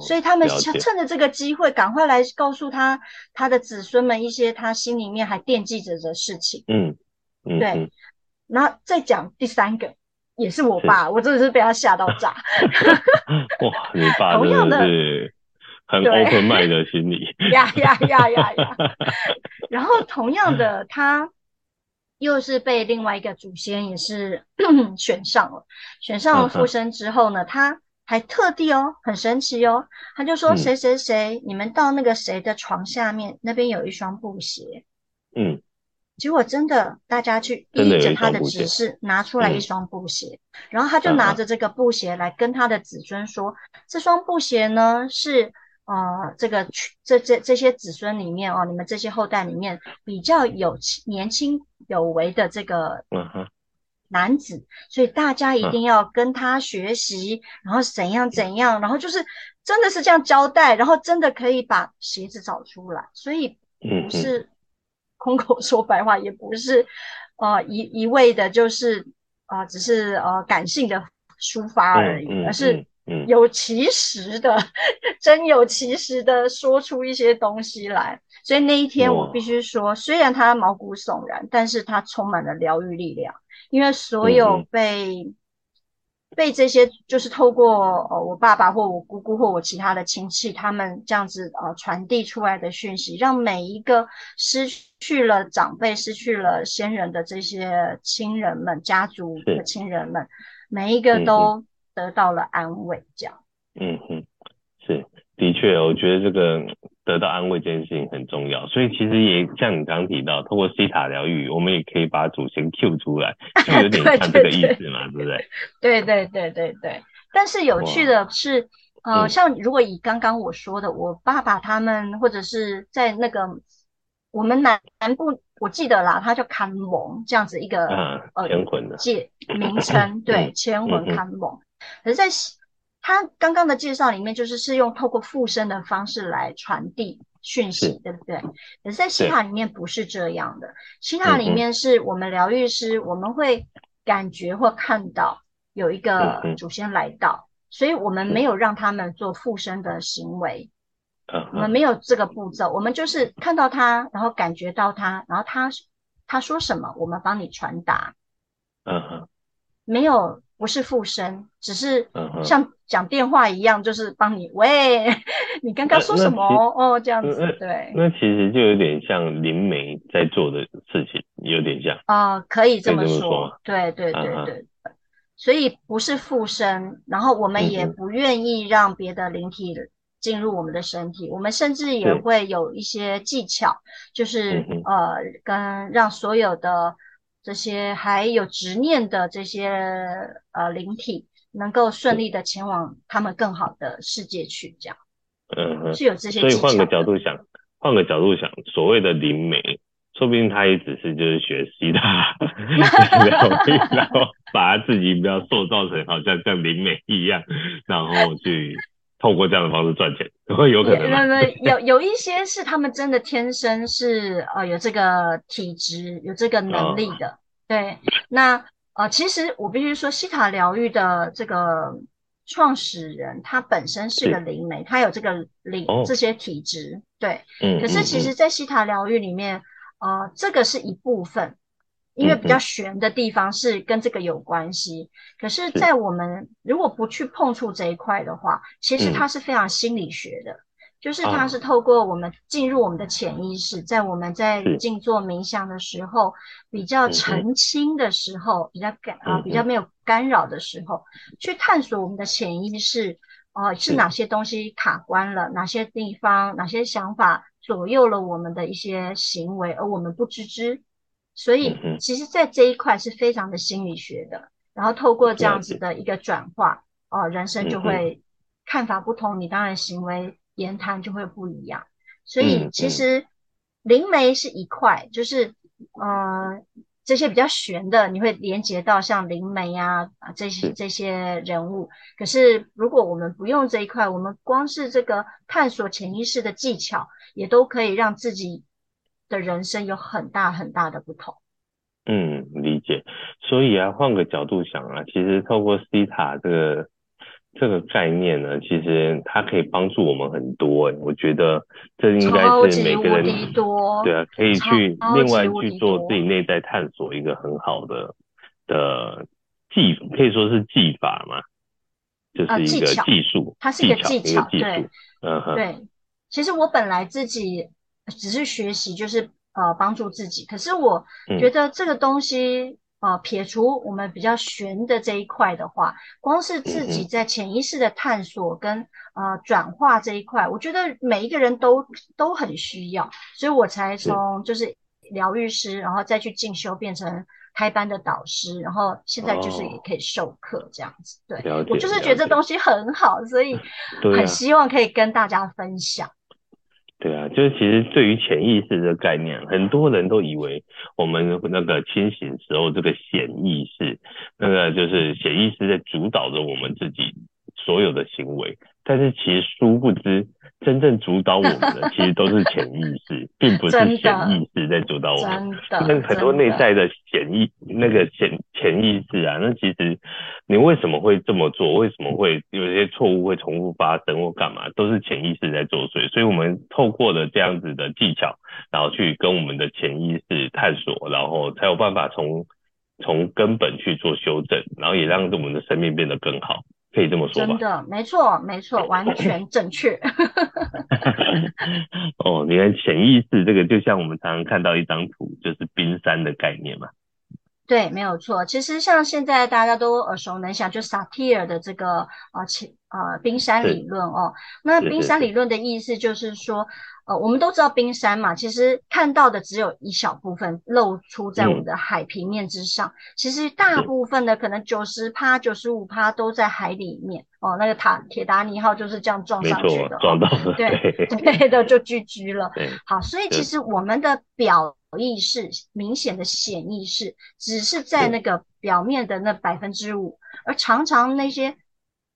S2: 所以他们趁着这个机会，赶快来告诉他他的子孙们一些他心里面还惦记着的事情。
S1: 嗯，嗯
S2: 对。然后再讲第三个，也是我爸，我真的是被他吓到炸。(laughs)
S1: 哇，你爸 (laughs) 真的是很 open mind 的心理。(laughs)
S2: 呀呀呀呀呀！然后同样的，他又是被另外一个祖先也是 (clears throat) 选上了，选上了附身之后呢，他。还特地哦，很神奇哦，他就说谁谁谁，嗯、你们到那个谁的床下面，那边有一双布鞋。
S1: 嗯，
S2: 结果真的，大家去依着他的指示拿出来一双布鞋，嗯、然后他就拿着这个布鞋来跟他的子孙说，嗯、这双布鞋呢是呃这个这这这些子孙里面哦，你们这些后代里面比较有年轻有为的这个。男子，所以大家一定要跟他学习，嗯、然后怎样怎样，然后就是真的是这样交代，然后真的可以把鞋子找出来，所以不是空口说白话，也不是呃一一味的，就是啊、呃，只是呃感性的抒发而已，嗯嗯嗯。而是有其实的，(laughs) 真有其实的说出一些东西来。所以那一天我必须说，虽然他毛骨悚然，但是他充满了疗愈力量。因为所有被被这些就是透过呃我爸爸或我姑姑或我其他的亲戚，他们这样子呃传递出来的讯息，让每一个失去了长辈、失去了先人的这些亲人们、家族的亲人们，每一个都得到了安慰。这样，
S1: 嗯哼，是的确，我觉得这个。得到安慰这件事情很重要，所以其实也像你刚刚提到，通过西塔疗愈，我们也可以把祖先 Q 出来，就有点 (laughs) 像这个意思嘛，对不对？
S2: 对对对对对。但是有趣的是，呃，像如果以刚刚我说的，我爸爸他们，或者是在那个我们南南部，我记得啦，他叫看蒙这样子一个
S1: 呃牵魂的
S2: 界名称，对，牵魂看蒙。可是，在他刚刚的介绍里面，就是是用透过附身的方式来传递讯息，对不对？可是在西塔里面不是这样的，西塔里面是我们疗愈师，我们会感觉或看到有一个祖先来到，所以我们没有让他们做附身的行为，我们没有这个步骤，我们就是看到他，然后感觉到他，然后他他说什么，我们帮你传达，
S1: 嗯哼，
S2: 没有。不是附身，只是像讲电话一样，就是帮你、uh. 喂，(laughs) 你刚刚说什么哦，这样子对。
S1: 那其实就有点像灵媒在做的事情，有点像
S2: 啊、呃，可以这么说，说对对对对、uh. 所以不是附身，然后我们也不愿意让别的灵体进入我们的身体，uh. 我们甚至也会有一些技巧，就是、uh. 呃，跟让所有的。这些还有执念的这些呃灵体，能够顺利的前往他们更好的世界去，这样，嗯，是有这些。
S1: 所以换个角度想，换个角度想，所谓的灵媒，说不定他也只是就是学习他，(laughs) 然后然后把他自己不要塑造成好像像灵媒一样，然后去。透过这样的方式赚钱，会有可能吗？
S2: 有有一些是他们真的天生是呃有这个体质，有这个能力的。哦、对，那呃其实我必须说，西塔疗愈的这个创始人，他本身是个灵媒，他有这个灵、哦、这些体质。对，嗯。可是其实，在西塔疗愈里面，啊、呃，这个是一部分。因为比较悬的地方是跟这个有关系，嗯、可是，在我们如果不去碰触这一块的话，其实它是非常心理学的，嗯、就是它是透过我们进入我们的潜意识，在我们在静坐冥想的时候，比较澄清的时候，比较干啊比较没有干扰的时候，去探索我们的潜意识，啊、呃，是哪些东西卡关了，哪些地方，哪些想法左右了我们的一些行为，而我们不知知。所以，其实，在这一块是非常的心理学的。然后，透过这样子的一个转化，哦，人生就会看法不同，你当然行为言谈就会不一样。所以，其实灵媒是一块，就是呃，这些比较玄的，你会连接到像灵媒啊啊这些这些人物。可是，如果我们不用这一块，我们光是这个探索潜意识的技巧，也都可以让自己。的人生有很大很大的不同。
S1: 嗯，理解。所以啊，换个角度想啊，其实透过西塔这个这个概念呢，其实它可以帮助我们很多。我觉得这应该是每个人对啊，可以去另外去做自己内在探索一个很好的的技，可以说是技法嘛，就是一个技术，
S2: 它是一个技巧，
S1: 对，嗯哼，
S2: 对。其实我本来自己。只是学习，就是呃帮助自己。可是我觉得这个东西，嗯、呃撇除我们比较玄的这一块的话，光是自己在潜意识的探索跟呃转化这一块，我觉得每一个人都都很需要，所以我才从就是疗愈师，然后再去进修变成开班的导师，然后现在就是也可以授课这样子。对，我就是觉得这东西很好，所以很希望可以跟大家分享。
S1: 对啊，就是其实对于潜意识的概念，很多人都以为我们那个清醒时候这个显意识，那个就是潜意识在主导着我们自己所有的行为，但是其实殊不知。真正主导我们的，(laughs) 其实都是潜意识，并不是潜意识在主导我们。那很多内在的潜意，那个潜潜意识啊，那其实你为什么会这么做？为什么会有些错误会重复发生或干嘛？都是潜意识在作祟。所以我们透过了这样子的技巧，然后去跟我们的潜意识探索，然后才有办法从从根本去做修正，然后也让我们的生命变得更好，可以这么说吧？
S2: 真的，没错，没错，(laughs) 完全正确。(laughs)
S1: 哦，你看潜意识这个，就像我们常常看到一张图，就是冰山的概念嘛。
S2: 对，没有错。其实像现在大家都耳熟能详，就萨提尔的这个呃潜呃冰山理论哦。那冰山理论的意思就是说，呃，我们都知道冰山嘛，其实看到的只有一小部分露出在我们的海平面之上，嗯、其实大部分的可能九十趴、九十五趴都在海里面哦。那个塔铁达尼号就是这样撞上去的，
S1: 撞到了，
S2: 对 (laughs) 对的就聚居了。好，所以其实我们的表。意识明显的显意识，只是在那个表面的那百分之五，而常常那些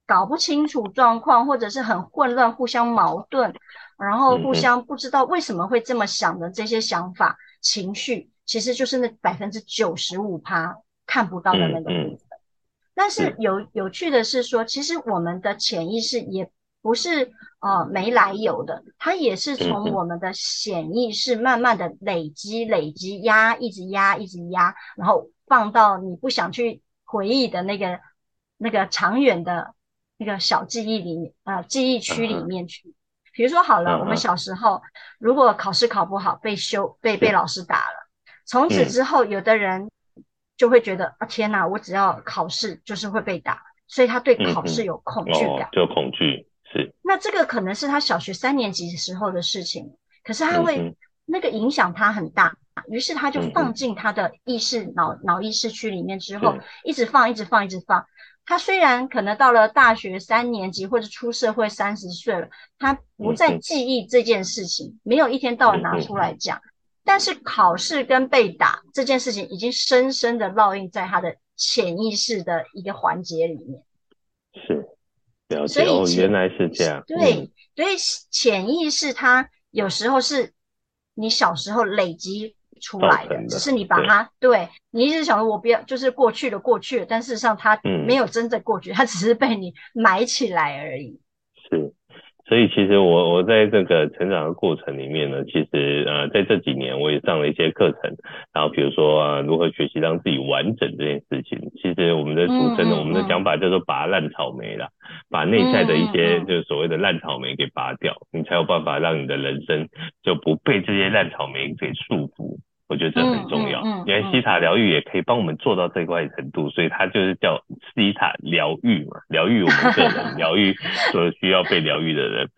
S2: 搞不清楚状况，或者是很混乱、互相矛盾，然后互相不知道为什么会这么想的这些想法、情绪，其实就是那百分之九十五趴看不到的那个部分。但是有有趣的是说，其实我们的潜意识也。不是呃没来由的，它也是从我们的显意识慢慢的累积、累积压，一直压、一直压，然后放到你不想去回忆的那个那个长远的那个小记忆里面啊、呃，记忆区里面去。比如说好了，我们小时候如果考试考不好，被羞被被老师打了，从此之后，有的人就会觉得啊天哪，我只要考试就是会被打，所以他对考试有恐惧感，
S1: 就恐惧是。
S2: 那这个可能是他小学三年级时候的事情，可是他会、嗯、那个影响他很大，于是他就放进他的意识脑脑、嗯、意识区里面之后，一直放，一直放，一直放。他虽然可能到了大学三年级或者出社会三十岁了，他不再记忆这件事情，嗯、没有一天到晚拿出来讲，嗯、但是考试跟被打这件事情已经深深的烙印在他的潜意识的一个环节里面。
S1: 是。所以、哦、原来是这样。
S2: 对，嗯、所以潜意识它有时候是你小时候累积出来的，只是你把它，对，对你一直想说我不要，就是过去的过去了，但事实上它没有真正过去，嗯、(laughs) 它只是被你埋起来而已。
S1: 是。所以其实我我在这个成长的过程里面呢，其实呃在这几年我也上了一些课程，然后比如说啊如何学习让自己完整这件事情，其实我们的俗称的、嗯嗯、我们的讲法叫做拔烂草莓啦，把内在的一些就是所谓的烂草莓给拔掉，你才有办法让你的人生就不被这些烂草莓给束缚。我觉得这很重要，因为西塔疗愈也可以帮我们做到这块程度，所以它就是叫西塔疗愈嘛，疗愈我们个人，(laughs) 疗愈所需要被疗愈的人。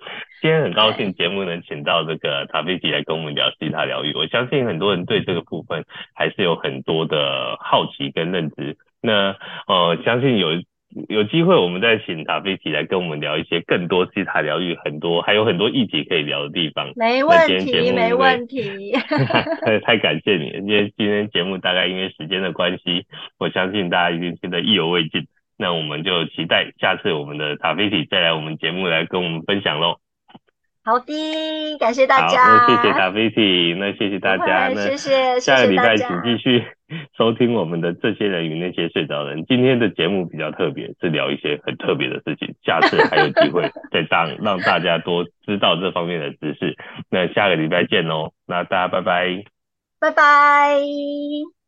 S1: 今天很高兴节目能请到这个塔菲奇来跟我们聊西塔疗愈，我相信很多人对这个部分还是有很多的好奇跟认知。那呃，相信有。有机会，我们再请塔菲提来跟我们聊一些更多西塔疗愈，很多还有很多议题可以聊的地方。
S2: 没问题，没问题。
S1: 太感谢你，因为今天节目大概因为时间的关系，我相信大家一定听得意犹未尽。那我们就期待下次我们的塔菲提再来我们节目来跟我们分享喽。
S2: 好的，感谢大家。
S1: 好，那谢谢塔菲提，那谢谢大家。
S2: 谢谢，
S1: 下个礼拜请继续 (laughs) 收听我们的这些人与那些睡着人。今天的节目比较特别，是聊一些很特别的事情。下次还有机会 (laughs) 再让让大家多知道这方面的知识。那下个礼拜见喽，那大家拜拜。
S2: 拜拜。